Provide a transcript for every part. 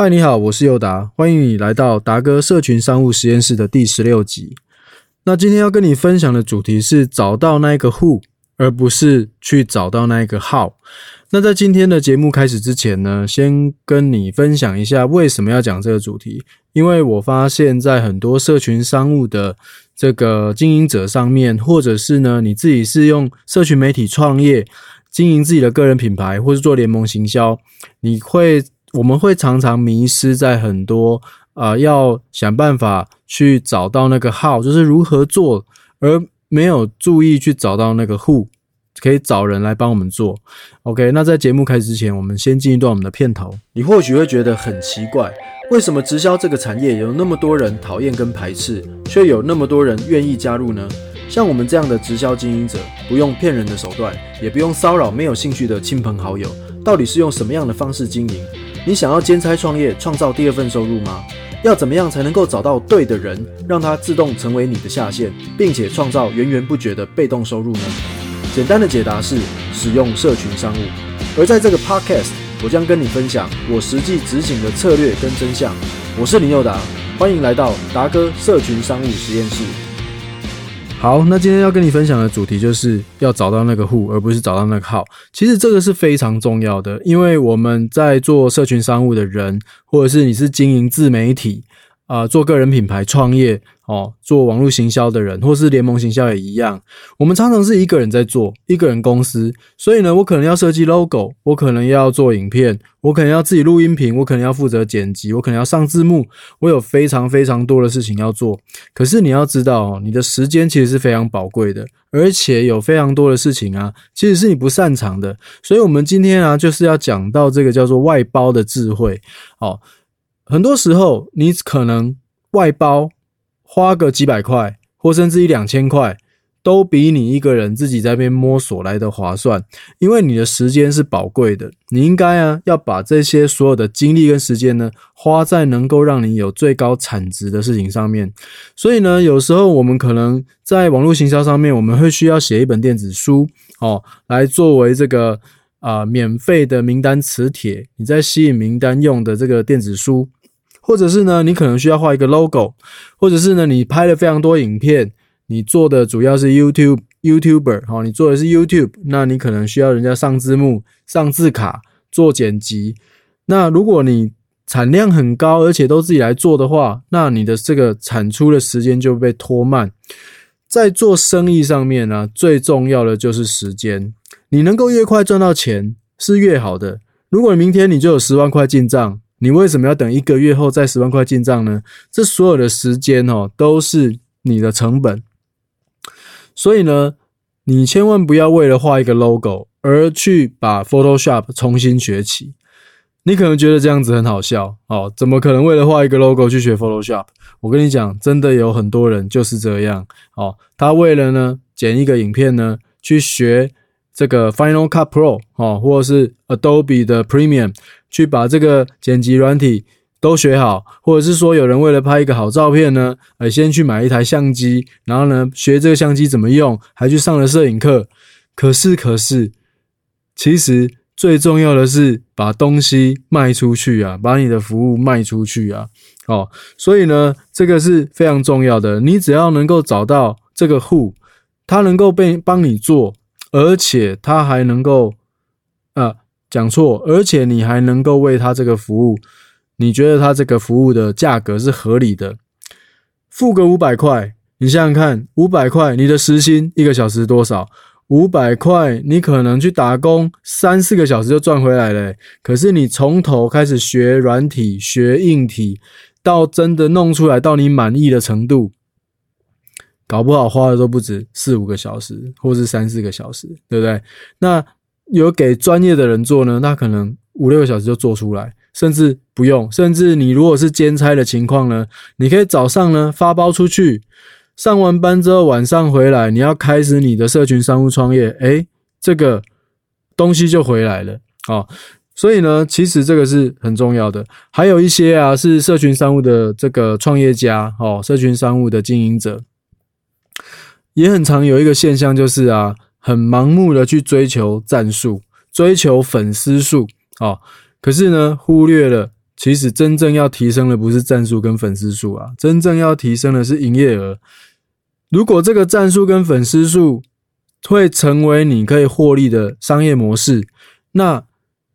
嗨，你好，我是尤达，欢迎你来到达哥社群商务实验室的第十六集。那今天要跟你分享的主题是找到那一个 who，而不是去找到那一个 how。那在今天的节目开始之前呢，先跟你分享一下为什么要讲这个主题。因为我发现，在很多社群商务的这个经营者上面，或者是呢你自己是用社群媒体创业、经营自己的个人品牌，或是做联盟行销，你会。我们会常常迷失在很多啊，要想办法去找到那个 how，就是如何做，而没有注意去找到那个 who，可以找人来帮我们做。OK，那在节目开始之前，我们先进一段我们的片头。你或许会觉得很奇怪，为什么直销这个产业有那么多人讨厌跟排斥，却有那么多人愿意加入呢？像我们这样的直销经营者，不用骗人的手段，也不用骚扰没有兴趣的亲朋好友，到底是用什么样的方式经营？你想要兼差创业，创造第二份收入吗？要怎么样才能够找到对的人，让他自动成为你的下线，并且创造源源不绝的被动收入呢？简单的解答是使用社群商务。而在这个 podcast，我将跟你分享我实际执行的策略跟真相。我是林佑达，欢迎来到达哥社群商务实验室。好，那今天要跟你分享的主题就是要找到那个户而不是找到那个号。其实这个是非常重要的，因为我们在做社群商务的人，或者是你是经营自媒体啊，做个人品牌创业。哦，做网络行销的人，或是联盟行销也一样。我们常常是一个人在做，一个人公司。所以呢，我可能要设计 logo，我可能要做影片，我可能要自己录音频，我可能要负责剪辑，我可能要上字幕。我有非常非常多的事情要做。可是你要知道，你的时间其实是非常宝贵的，而且有非常多的事情啊，其实是你不擅长的。所以，我们今天啊，就是要讲到这个叫做外包的智慧。哦，很多时候你可能外包。花个几百块，或甚至一两千块，都比你一个人自己在边摸索来的划算。因为你的时间是宝贵的，你应该啊要把这些所有的精力跟时间呢，花在能够让你有最高产值的事情上面。所以呢，有时候我们可能在网络行销上面，我们会需要写一本电子书哦，来作为这个啊免费的名单磁铁，你在吸引名单用的这个电子书。或者是呢，你可能需要画一个 logo，或者是呢，你拍了非常多影片，你做的主要是 YouTube YouTuber 好，你做的是 YouTube，那你可能需要人家上字幕、上字卡、做剪辑。那如果你产量很高，而且都自己来做的话，那你的这个产出的时间就被拖慢。在做生意上面呢，最重要的就是时间，你能够越快赚到钱是越好的。如果明天你就有十万块进账。你为什么要等一个月后再十万块进账呢？这所有的时间哦，都是你的成本。所以呢，你千万不要为了画一个 logo 而去把 Photoshop 重新学起。你可能觉得这样子很好笑哦，怎么可能为了画一个 logo 去学 Photoshop？我跟你讲，真的有很多人就是这样哦。他为了呢剪一个影片呢，去学这个 Final Cut Pro 哦，或者是 Adobe 的 Premium。去把这个剪辑软体都学好，或者是说有人为了拍一个好照片呢，呃，先去买一台相机，然后呢学这个相机怎么用，还去上了摄影课。可是，可是，其实最重要的是把东西卖出去啊，把你的服务卖出去啊。哦，所以呢，这个是非常重要的。你只要能够找到这个户，他能够被帮你做，而且他还能够，呃。讲错，而且你还能够为他这个服务，你觉得他这个服务的价格是合理的？付个五百块，你想想看，五百块你的时薪一个小时多少？五百块你可能去打工三四个小时就赚回来了。可是你从头开始学软体、学硬体，到真的弄出来到你满意的程度，搞不好花的都不止四五个小时，或是三四个小时，对不对？那。有给专业的人做呢，那可能五六个小时就做出来，甚至不用。甚至你如果是兼差的情况呢，你可以早上呢发包出去，上完班之后晚上回来，你要开始你的社群商务创业，诶，这个东西就回来了啊。所以呢，其实这个是很重要的。还有一些啊，是社群商务的这个创业家哦，社群商务的经营者，也很常有一个现象就是啊。很盲目的去追求战术，追求粉丝数啊，可是呢，忽略了其实真正要提升的不是战术跟粉丝数啊，真正要提升的是营业额。如果这个战术跟粉丝数会成为你可以获利的商业模式，那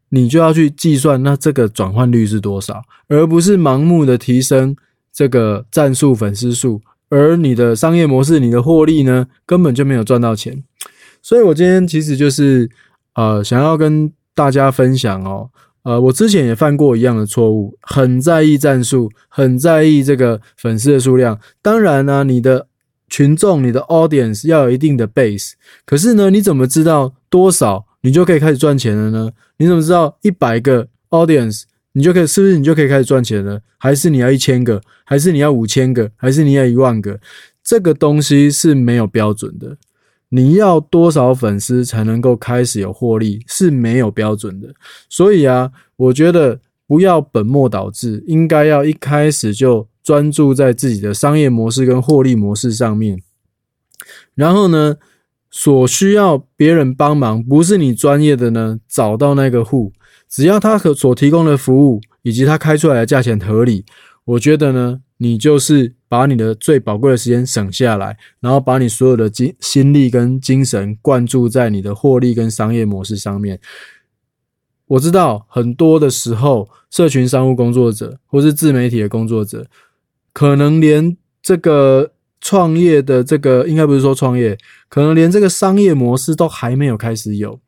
你就要去计算，那这个转换率是多少，而不是盲目的提升这个战术粉丝数，而你的商业模式、你的获利呢，根本就没有赚到钱。所以我今天其实就是呃，想要跟大家分享哦，呃，我之前也犯过一样的错误，很在意战术，很在意这个粉丝的数量。当然呢，你的群众、你的 audience 要有一定的 base，可是呢，你怎么知道多少你就可以开始赚钱了呢？你怎么知道一百个 audience 你就可以是不是你就可以开始赚钱了？还是你要一千个？还是你要五千个？还是你要一万个？这个东西是没有标准的。你要多少粉丝才能够开始有获利是没有标准的。所以啊，我觉得不要本末倒置，应该要一开始就。专注在自己的商业模式跟获利模式上面，然后呢，所需要别人帮忙，不是你专业的呢，找到那个户，只要他可所提供的服务以及他开出来的价钱合理，我觉得呢，你就是把你的最宝贵的时间省下来，然后把你所有的精心力跟精神灌注在你的获利跟商业模式上面。我知道很多的时候，社群商务工作者或是自媒体的工作者。可能连这个创业的这个，应该不是说创业，可能连这个商业模式都还没有开始有，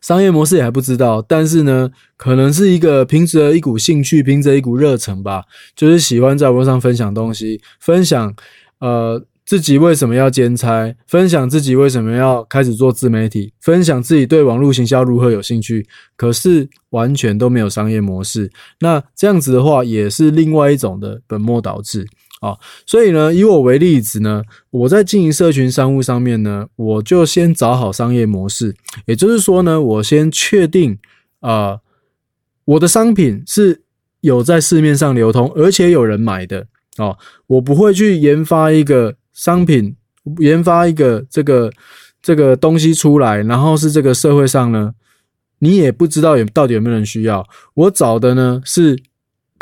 商业模式也还不知道。但是呢，可能是一个凭着一股兴趣，凭着一股热忱吧，就是喜欢在网络上分享东西，分享呃自己为什么要兼差，分享自己为什么要开始做自媒体，分享自己对网络行销如何有兴趣，可是。完全都没有商业模式，那这样子的话也是另外一种的本末倒置啊。所以呢，以我为例子呢，我在经营社群商务上面呢，我就先找好商业模式，也就是说呢，我先确定啊，我的商品是有在市面上流通，而且有人买的哦。我不会去研发一个商品，研发一个这个这个东西出来，然后是这个社会上呢。你也不知道有到底有没有人需要，我找的呢是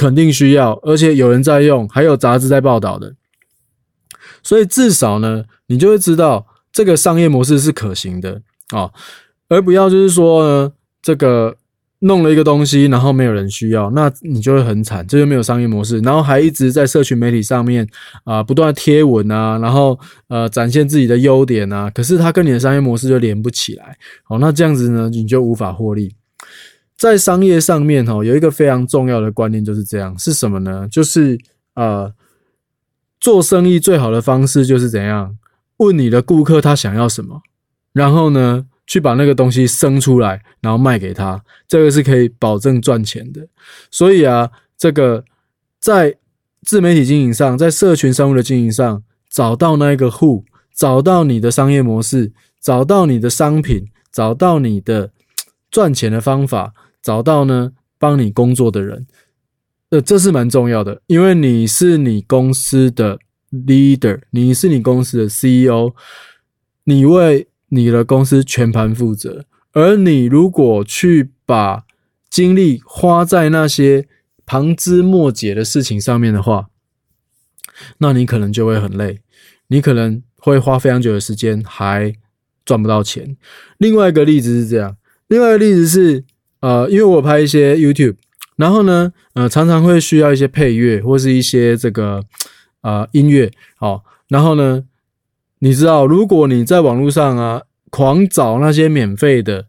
肯定需要，而且有人在用，还有杂志在报道的，所以至少呢，你就会知道这个商业模式是可行的啊，而不要就是说呢这个。弄了一个东西，然后没有人需要，那你就会很惨，这就没有商业模式，然后还一直在社群媒体上面啊不断贴文啊，然后呃展现自己的优点啊，可是它跟你的商业模式就连不起来，好，那这样子呢，你就无法获利。在商业上面哈，有一个非常重要的观念就是这样，是什么呢？就是呃做生意最好的方式就是怎样问你的顾客他想要什么，然后呢？去把那个东西生出来，然后卖给他，这个是可以保证赚钱的。所以啊，这个在自媒体经营上，在社群商务的经营上，找到那一个户，找到你的商业模式，找到你的商品，找到你的赚钱的方法，找到呢帮你工作的人，呃，这是蛮重要的，因为你是你公司的 leader，你是你公司的 CEO，你为你的公司全盘负责，而你如果去把精力花在那些旁枝末节的事情上面的话，那你可能就会很累，你可能会花非常久的时间还赚不到钱。另外一个例子是这样，另外一个例子是，呃，因为我拍一些 YouTube，然后呢，呃，常常会需要一些配乐或是一些这个呃音乐，好，然后呢。你知道，如果你在网络上啊狂找那些免费的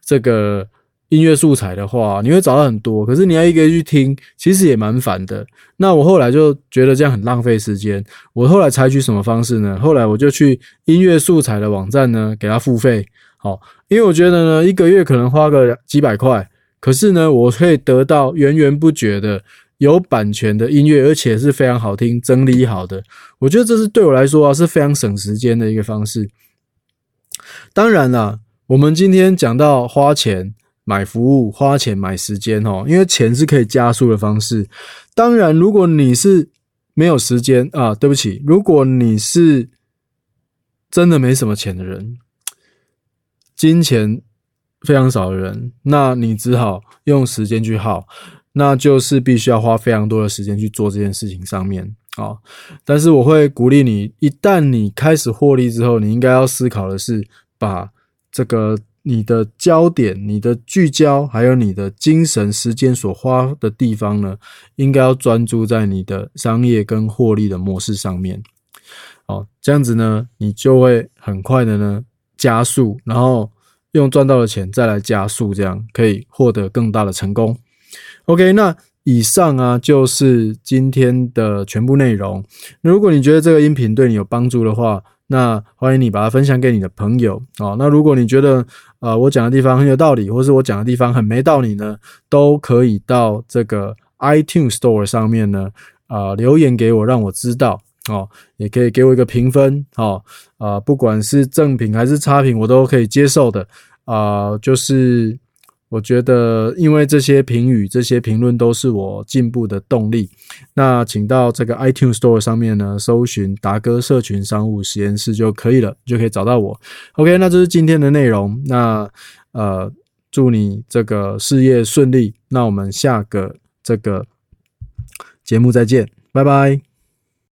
这个音乐素材的话，你会找到很多。可是你要一个去听，其实也蛮烦的。那我后来就觉得这样很浪费时间。我后来采取什么方式呢？后来我就去音乐素材的网站呢，给他付费。好，因为我觉得呢，一个月可能花个几百块，可是呢，我可以得到源源不绝的。有版权的音乐，而且是非常好听、整理好的，我觉得这是对我来说啊是非常省时间的一个方式。当然啦，我们今天讲到花钱买服务、花钱买时间哦，因为钱是可以加速的方式。当然，如果你是没有时间啊，对不起，如果你是真的没什么钱的人，金钱非常少的人，那你只好用时间去耗。那就是必须要花非常多的时间去做这件事情上面啊。但是我会鼓励你，一旦你开始获利之后，你应该要思考的是，把这个你的焦点、你的聚焦，还有你的精神时间所花的地方呢，应该要专注在你的商业跟获利的模式上面。哦，这样子呢，你就会很快的呢加速，然后用赚到的钱再来加速，这样可以获得更大的成功。OK，那以上啊就是今天的全部内容。如果你觉得这个音频对你有帮助的话，那欢迎你把它分享给你的朋友啊。那如果你觉得啊我讲的地方很有道理，或是我讲的地方很没道理呢，都可以到这个 iTunes Store 上面呢啊留言给我，让我知道。哦，也可以给我一个评分，哦，啊，不管是正品还是差评，我都可以接受的，啊，就是我觉得，因为这些评语、这些评论都是我进步的动力。那请到这个 iTunes Store 上面呢，搜寻达哥社群商务实验室就可以了，就可以找到我。OK，那这是今天的内容。那呃，祝你这个事业顺利。那我们下个这个节目再见，拜拜。